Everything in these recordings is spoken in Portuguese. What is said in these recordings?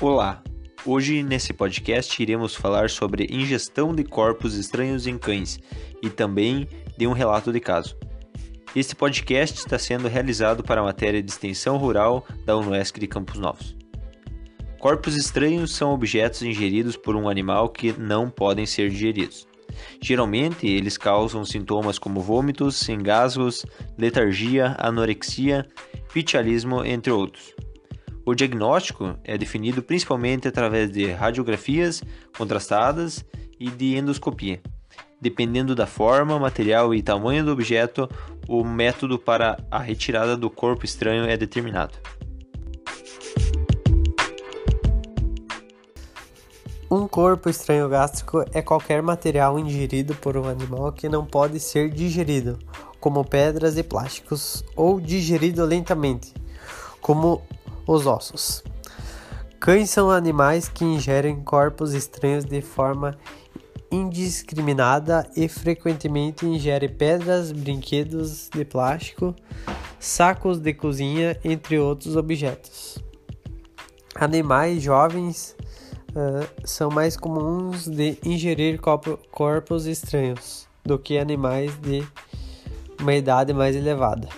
Olá! Hoje nesse podcast iremos falar sobre ingestão de corpos estranhos em cães e também de um relato de caso. Este podcast está sendo realizado para a matéria de extensão rural da UNESC de Campos Novos. Corpos estranhos são objetos ingeridos por um animal que não podem ser digeridos. Geralmente, eles causam sintomas como vômitos, engasgos, letargia, anorexia, pitialismo, entre outros. O diagnóstico é definido principalmente através de radiografias contrastadas e de endoscopia. Dependendo da forma, material e tamanho do objeto, o método para a retirada do corpo estranho é determinado. Um corpo estranho gástrico é qualquer material ingerido por um animal que não pode ser digerido, como pedras e plásticos, ou digerido lentamente, como os ossos. Cães são animais que ingerem corpos estranhos de forma indiscriminada e frequentemente ingerem pedras, brinquedos de plástico, sacos de cozinha, entre outros objetos. Animais jovens uh, são mais comuns de ingerir corpos estranhos do que animais de uma idade mais elevada.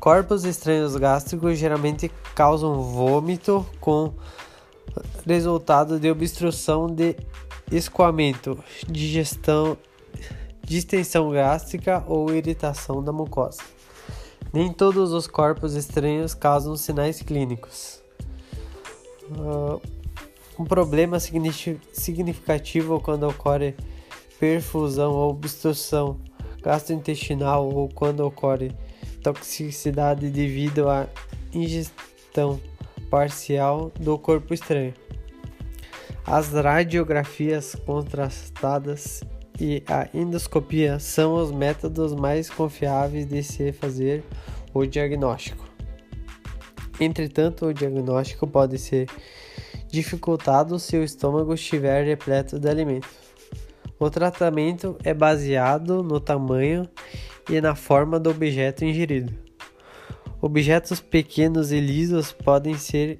Corpos estranhos gástricos geralmente causam vômito com resultado de obstrução de escoamento, digestão, distensão gástrica ou irritação da mucosa. Nem todos os corpos estranhos causam sinais clínicos. Uh, um problema significativo quando ocorre perfusão ou obstrução gastrointestinal ou quando ocorre toxicidade devido à ingestão parcial do corpo estranho. As radiografias contrastadas e a endoscopia são os métodos mais confiáveis de se fazer o diagnóstico. Entretanto, o diagnóstico pode ser dificultado se o estômago estiver repleto de alimento. O tratamento é baseado no tamanho e na forma do objeto ingerido. Objetos pequenos e lisos podem ser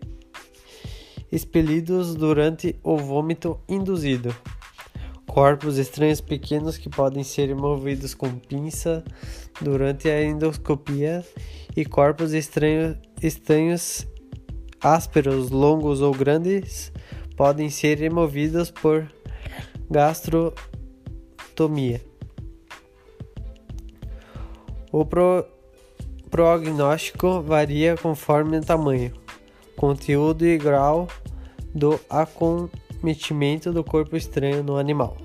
expelidos durante o vômito induzido. Corpos estranhos pequenos que podem ser movidos com pinça durante a endoscopia e corpos estranhos, estranhos ásperos, longos ou grandes podem ser removidos por gastrotomia. O pro prognóstico varia conforme o tamanho, conteúdo e grau do acometimento do corpo estranho no animal.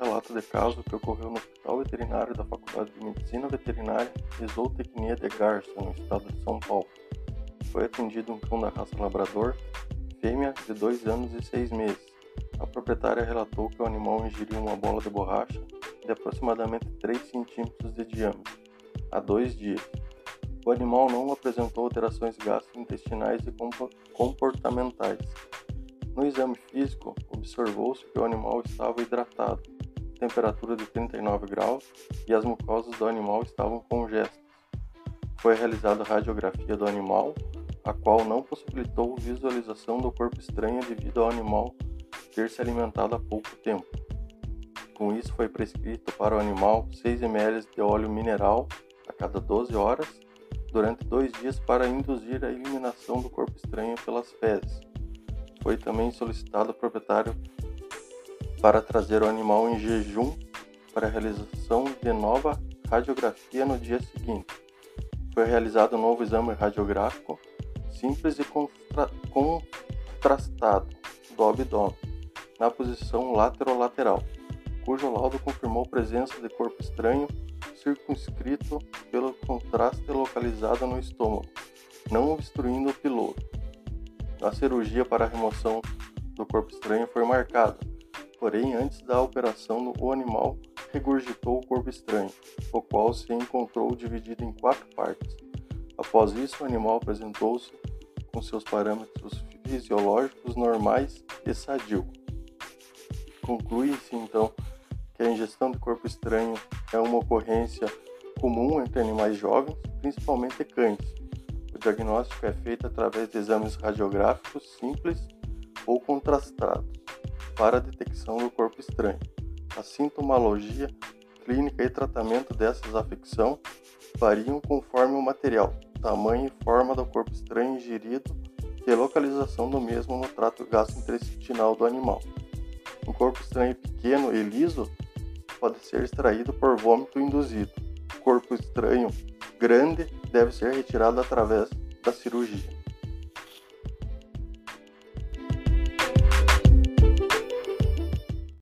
Relato de caso que ocorreu no Hospital Veterinário da Faculdade de Medicina Veterinária e Zootecnia de Garça, no estado de São Paulo. Foi atendido um cão da raça labrador, fêmea de 2 anos e 6 meses a proprietária relatou que o animal ingeriu uma bola de borracha de aproximadamente 3 centímetros de diâmetro há dois dias. O animal não apresentou alterações gastrointestinais e comportamentais. No exame físico, observou-se que o animal estava hidratado, temperatura de 39 graus e as mucosas do animal estavam congestas. Foi realizada radiografia do animal, a qual não possibilitou visualização do corpo estranho devido ao animal ter se alimentado há pouco tempo. Com isso, foi prescrito para o animal 6 ml de óleo mineral a cada 12 horas durante dois dias para induzir a eliminação do corpo estranho pelas fezes. Foi também solicitado ao proprietário para trazer o animal em jejum para a realização de nova radiografia no dia seguinte. Foi realizado um novo exame radiográfico simples e contrastado do abdômen na posição laterolateral, cujo laudo confirmou presença de corpo estranho circunscrito pelo contraste localizado no estômago, não obstruindo o piloto. A cirurgia para a remoção do corpo estranho foi marcada, porém, antes da operação, o animal regurgitou o corpo estranho, o qual se encontrou dividido em quatro partes. Após isso, o animal apresentou-se com seus parâmetros fisiológicos normais e sadio. Conclui-se então que a ingestão de corpo estranho é uma ocorrência comum entre animais jovens, principalmente cães. O diagnóstico é feito através de exames radiográficos simples ou contrastados para a detecção do corpo estranho. A sintomologia, clínica e tratamento dessas afecções variam conforme o material, tamanho e forma do corpo estranho ingerido e localização do mesmo no trato gastrointestinal do animal. Um corpo estranho pequeno e liso pode ser extraído por vômito induzido. Corpo estranho grande deve ser retirado através da cirurgia.